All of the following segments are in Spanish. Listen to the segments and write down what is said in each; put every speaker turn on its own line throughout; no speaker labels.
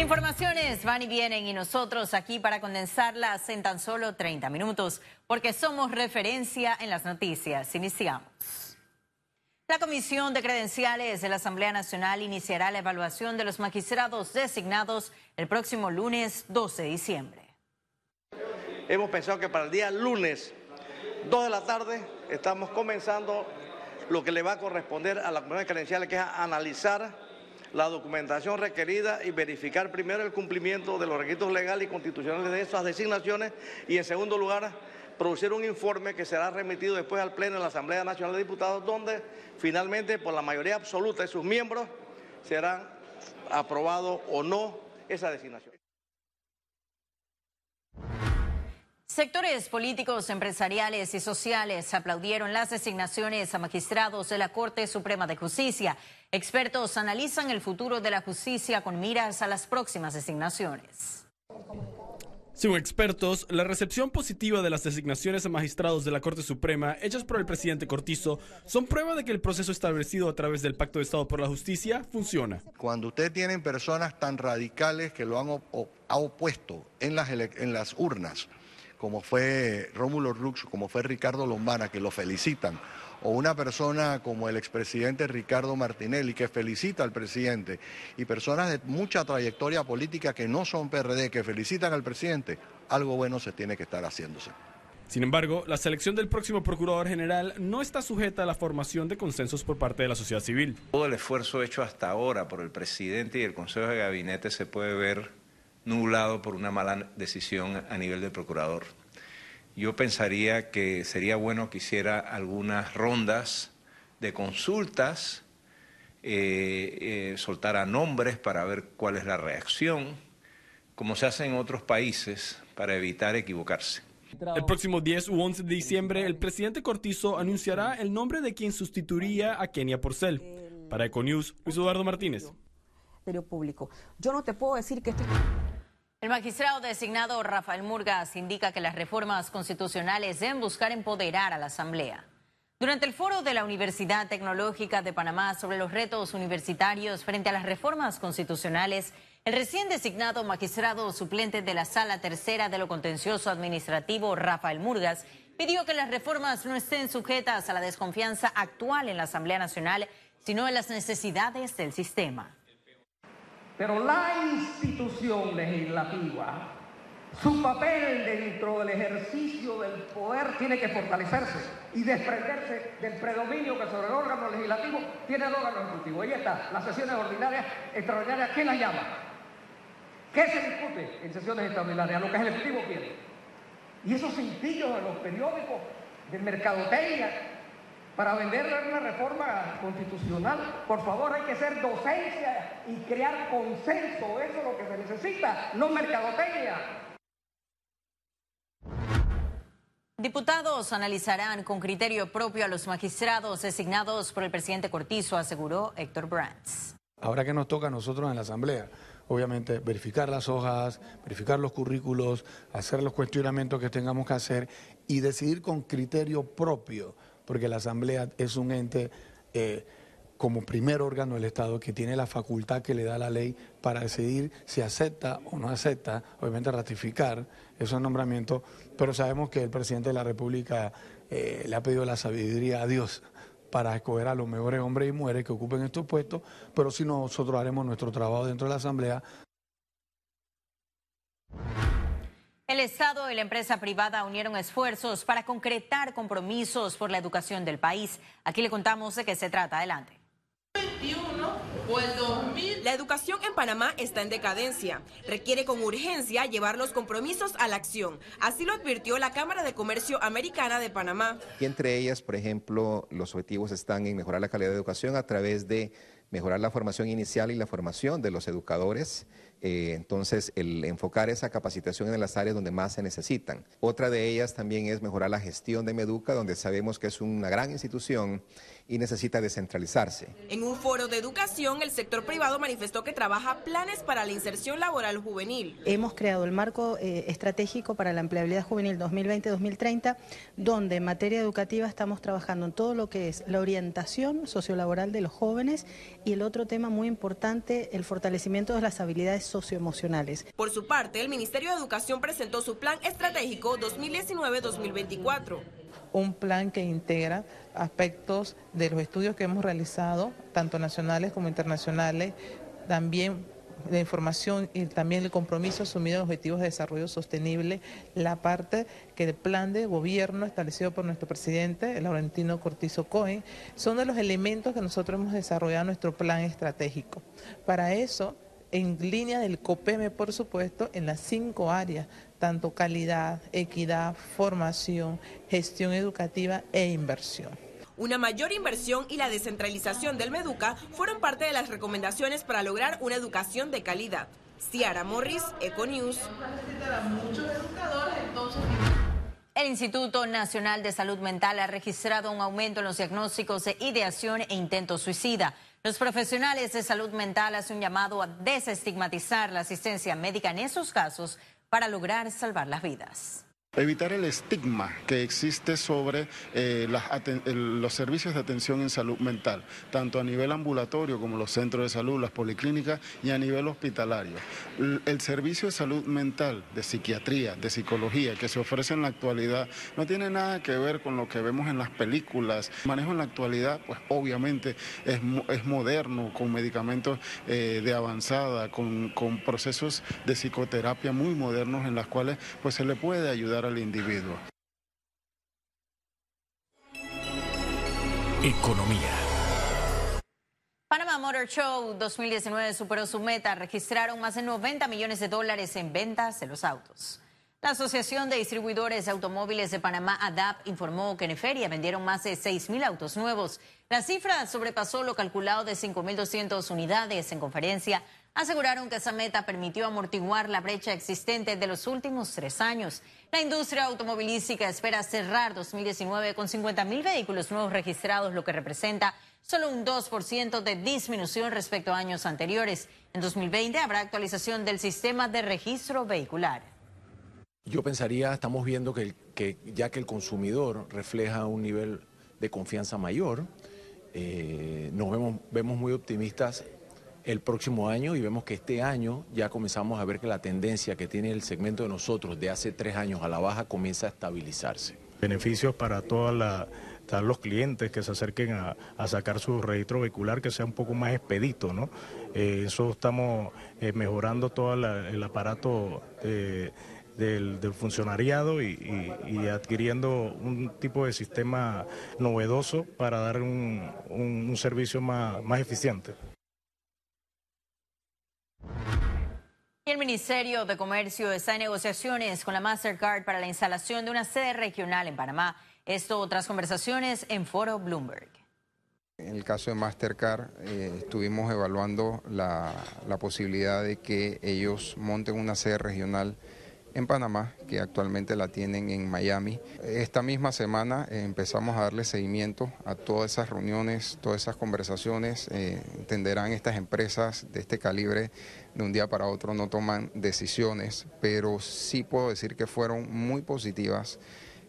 Informaciones van y vienen y nosotros aquí para condensarlas en tan solo 30 minutos, porque somos referencia en las noticias. Iniciamos. La Comisión de Credenciales de la Asamblea Nacional iniciará la evaluación de los magistrados designados el próximo lunes 12 de diciembre.
Hemos pensado que para el día lunes 2 de la tarde estamos comenzando lo que le va a corresponder a la Comisión de Credenciales, que es analizar la documentación requerida y verificar primero el cumplimiento de los requisitos legales y constitucionales de esas designaciones y en segundo lugar producir un informe que será remitido después al Pleno de la Asamblea Nacional de Diputados donde finalmente por la mayoría absoluta de sus miembros serán aprobado o no esa designación.
Sectores políticos, empresariales y sociales aplaudieron las designaciones a magistrados de la Corte Suprema de Justicia. Expertos analizan el futuro de la justicia con miras a las próximas designaciones.
Según expertos, la recepción positiva de las designaciones a magistrados de la Corte Suprema hechas por el presidente Cortizo son prueba de que el proceso establecido a través del Pacto de Estado por la Justicia funciona.
Cuando usted tiene personas tan radicales que lo han opuesto en las, en las urnas, como fue Rómulo Rux, como fue Ricardo Lombana, que lo felicitan, o una persona como el expresidente Ricardo Martinelli, que felicita al presidente, y personas de mucha trayectoria política que no son PRD, que felicitan al presidente, algo bueno se tiene que estar haciéndose.
Sin embargo, la selección del próximo Procurador General no está sujeta a la formación de consensos por parte de la sociedad civil.
Todo el esfuerzo hecho hasta ahora por el presidente y el Consejo de Gabinete se puede ver nublado por una mala decisión a nivel del procurador. Yo pensaría que sería bueno que hiciera algunas rondas de consultas, eh, eh, soltara nombres para ver cuál es la reacción, como se hace en otros países, para evitar equivocarse.
El próximo 10 u 11 de diciembre, el presidente Cortizo anunciará el nombre de quien sustituiría a Kenia Porcel. Para Econews, Luis Eduardo Martínez.
Público. Yo no te puedo decir que este...
El magistrado designado Rafael Murgas indica que las reformas constitucionales deben buscar empoderar a la Asamblea. Durante el foro de la Universidad Tecnológica de Panamá sobre los retos universitarios frente a las reformas constitucionales, el recién designado magistrado suplente de la Sala Tercera de lo Contencioso Administrativo, Rafael Murgas, pidió que las reformas no estén sujetas a la desconfianza actual en la Asamblea Nacional, sino en las necesidades del sistema.
Pero la institución legislativa, su papel dentro del ejercicio del poder tiene que fortalecerse y desprenderse del predominio que sobre el órgano legislativo tiene el órgano ejecutivo. Ahí está, las sesiones ordinarias, extraordinarias, ¿quién las llama? ¿Qué se discute en sesiones extraordinarias? Lo que el Ejecutivo quiere. Y esos cintillos de los periódicos de mercadotecnia para vender una reforma constitucional, por favor hay que ser docencia y crear consenso, eso es lo que se necesita, no mercadotecnia.
Diputados analizarán con criterio propio a los magistrados designados por el presidente Cortizo, aseguró Héctor Brands.
Ahora que nos toca a nosotros en la Asamblea, obviamente verificar las hojas, verificar los currículos, hacer los cuestionamientos que tengamos que hacer y decidir con criterio propio porque la Asamblea es un ente eh, como primer órgano del Estado que tiene la facultad que le da la ley para decidir si acepta o no acepta, obviamente ratificar esos nombramientos, pero sabemos que el presidente de la República eh, le ha pedido la sabiduría a Dios para escoger a los mejores hombres y mujeres que ocupen estos puestos, pero si nosotros haremos nuestro trabajo dentro de la Asamblea
El Estado y la empresa privada unieron esfuerzos para concretar compromisos por la educación del país. Aquí le contamos de qué se trata. Adelante.
La educación en Panamá está en decadencia. Requiere con urgencia llevar los compromisos a la acción. Así lo advirtió la Cámara de Comercio Americana de Panamá.
Y entre ellas, por ejemplo, los objetivos están en mejorar la calidad de educación a través de mejorar la formación inicial y la formación de los educadores, eh, entonces, el enfocar esa capacitación en las áreas donde más se necesitan. Otra de ellas también es mejorar la gestión de Meduca, donde sabemos que es una gran institución y necesita descentralizarse.
En un foro de educación, el sector privado manifestó que trabaja planes para la inserción laboral juvenil.
Hemos creado el marco eh, estratégico para la empleabilidad juvenil 2020-2030, donde en materia educativa estamos trabajando en todo lo que es la orientación sociolaboral de los jóvenes y el otro tema muy importante, el fortalecimiento de las habilidades socioemocionales.
Por su parte, el Ministerio de Educación presentó su Plan Estratégico 2019-2024
un plan que integra aspectos de los estudios que hemos realizado, tanto nacionales como internacionales, también la información y también el compromiso asumido en Objetivos de Desarrollo Sostenible, la parte que el plan de gobierno establecido por nuestro presidente, Laurentino Cortizo Cohen, son de los elementos que nosotros hemos desarrollado en nuestro plan estratégico. Para eso, en línea del COPEME, por supuesto, en las cinco áreas, tanto calidad, equidad, formación, gestión educativa e inversión.
Una mayor inversión y la descentralización del Meduca fueron parte de las recomendaciones para lograr una educación de calidad. Ciara Morris, Econews.
El Instituto Nacional de Salud Mental ha registrado un aumento en los diagnósticos de ideación e intento suicida. Los profesionales de salud mental hacen un llamado a desestigmatizar la asistencia médica en esos casos para lograr salvar las vidas.
Evitar el estigma que existe sobre eh, los servicios de atención en salud mental, tanto a nivel ambulatorio como los centros de salud, las policlínicas y a nivel hospitalario. El, servicio de salud mental, de psiquiatría, de psicología que se ofrece en la actualidad no tiene nada que ver con lo que vemos en las películas. El manejo en la actualidad, pues obviamente es, moderno, con medicamentos eh, de avanzada, con, con procesos de psicoterapia muy modernos en las cuales pues se le puede ayudar al individuo.
Economía.
Panama Motor Show 2019 superó su meta, registraron más de 90 millones de dólares en ventas de los autos. La Asociación de Distribuidores de Automóviles de Panamá, ADAP, informó que en feria vendieron más de 6.000 autos nuevos. La cifra sobrepasó lo calculado de 5.200 unidades. En conferencia, aseguraron que esa meta permitió amortiguar la brecha existente de los últimos tres años. La industria automovilística espera cerrar 2019 con 50 mil vehículos nuevos registrados, lo que representa solo un 2% de disminución respecto a años anteriores. En 2020 habrá actualización del sistema de registro vehicular.
Yo pensaría, estamos viendo que, ya que el consumidor refleja un nivel de confianza mayor, eh, nos vemos, vemos muy optimistas el próximo año y vemos que este año ya comenzamos a ver que la tendencia que tiene el segmento de nosotros de hace tres años a la baja comienza a estabilizarse.
Beneficios para todos los clientes que se acerquen a, sacar su registro vehicular que sea un poco más expedito, ¿no? Eh, eso estamos eh, mejorando todo el aparato del, funcionariado y, adquiriendo un tipo de sistema novedoso para dar un, servicio más eficiente.
el Ministerio de Comercio está en negociaciones con la Mastercard para la instalación de una sede regional en Panamá. Esto tras conversaciones en Foro Bloomberg.
En el caso de Mastercard, eh, estuvimos evaluando la, la posibilidad de que ellos monten una sede regional en Panamá, que actualmente la tienen en Miami. Esta misma semana eh, empezamos a darle seguimiento a todas esas reuniones, todas esas conversaciones. Eh, entenderán estas empresas de este calibre de un día para otro no toman decisiones, pero sí puedo decir que fueron muy positivas.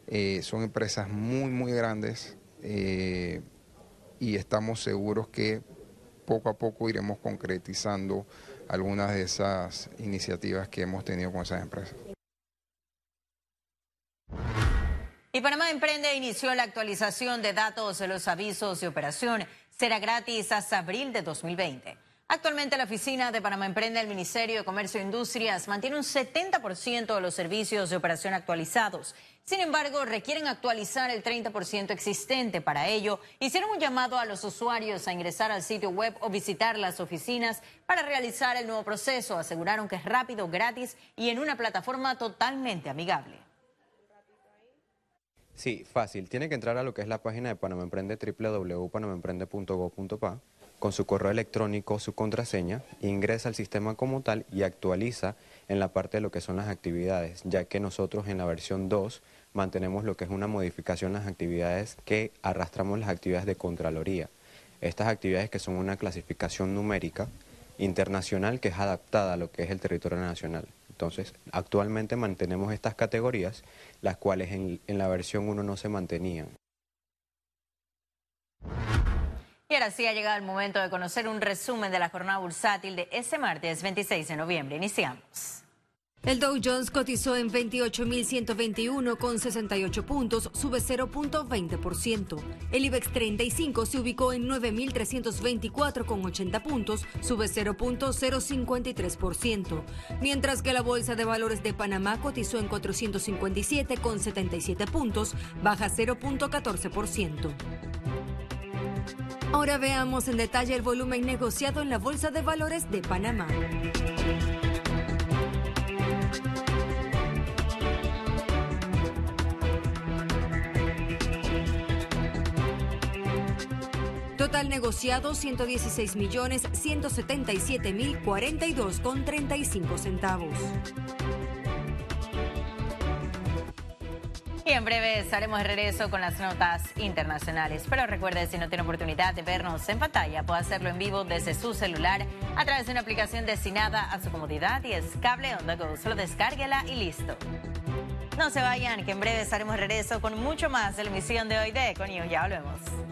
Eh, son empresas muy, muy grandes y estamos seguros que poco a poco iremos concretizando algunas de esas iniciativas que hemos tenido con esas empresas.
Y Panamá Emprende inició la actualización de datos de los avisos de operación. Será gratis hasta abril de 2020. Actualmente la oficina de Panamá Emprende del Ministerio de Comercio e Industrias mantiene un 70% de los servicios de operación actualizados. Sin embargo, requieren actualizar el 30% existente. Para ello, hicieron un llamado a los usuarios a ingresar al sitio web o visitar las oficinas para realizar el nuevo proceso. Aseguraron que es rápido, gratis y en una plataforma totalmente amigable.
Sí, fácil. Tiene que entrar a lo que es la página de Panamá Emprende, con su correo electrónico, su contraseña, ingresa al sistema como tal y actualiza en la parte de lo que son las actividades, ya que nosotros en la versión 2 mantenemos lo que es una modificación en las actividades que arrastramos las actividades de Contraloría. Estas actividades que son una clasificación numérica internacional que es adaptada a lo que es el territorio nacional. Entonces, actualmente mantenemos estas categorías, las cuales en, la versión 1 no se mantenían.
Y ahora sí ha llegado el momento de conocer un resumen de la jornada bursátil de ese martes 26 de noviembre. Iniciamos.
El Dow Jones cotizó en 28.121 con 68 puntos, sube 0.20%. El IBEX 35 se ubicó en 9.324 con 80 puntos, sube 0.053%. Mientras que la Bolsa de Valores de Panamá cotizó en 457 con 77 puntos, baja 0.14%. Ahora veamos en detalle el volumen negociado en la Bolsa de Valores de Panamá. Total negociado 116 millones 177 mil 42 con 35 centavos.
Y en breve estaremos de regreso con las notas internacionales. Pero recuerde, si no tiene oportunidad de vernos en pantalla, puede hacerlo en vivo desde su celular a través de una aplicación destinada a su comodidad y es Cable On The Go. Solo descárguela y listo. No se vayan, que en breve estaremos de regreso con mucho más de la emisión de hoy de Econius. Ya volvemos.